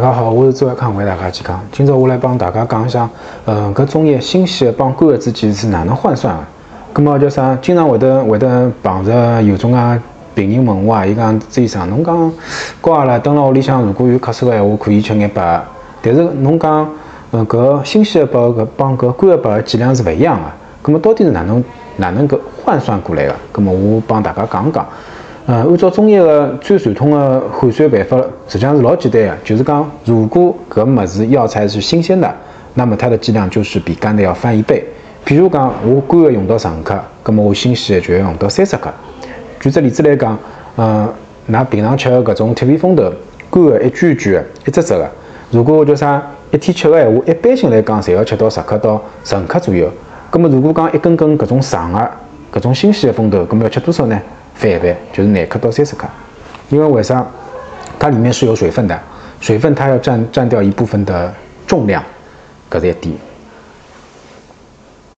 大家好，我是周爱康，为大家健康。今朝我来帮大家讲一下，嗯，搿中药新鲜的帮干的之间是哪能换算的？咁么叫啥？经常会得会得碰着有种啊病人问我啊，伊讲朱医生，侬讲挂了蹲辣屋里向，如果有咳嗽的闲话，可以吃眼白，但是侬讲，嗯，搿新鲜的白搿帮搿干的白剂量是勿一样的。咁么到底是哪能哪能搿换算过来的？咁么我帮大家讲讲。呃，按照中医的最传统的换算办法，实际上是老简单的，就是讲，如果搿物事药材是新鲜的，那么它的剂量就是比干的要翻一倍。譬如讲，我干的用到十五克，那么我新鲜的就要用到三十克。举个例子来讲，嗯，㑚平常吃的搿种铁皮风豆，干的一卷一卷的，一只只的，如果叫啥一天吃的闲话，一般性来讲，侪要吃到十克到十五克左右。那么如果讲一根根搿种长的搿种新鲜的风豆，那么要吃多少呢？翻一倍，就是廿克到三十克，因为为啥？它里面是有水分的，水分它要占占掉一部分的重量，搿是一点。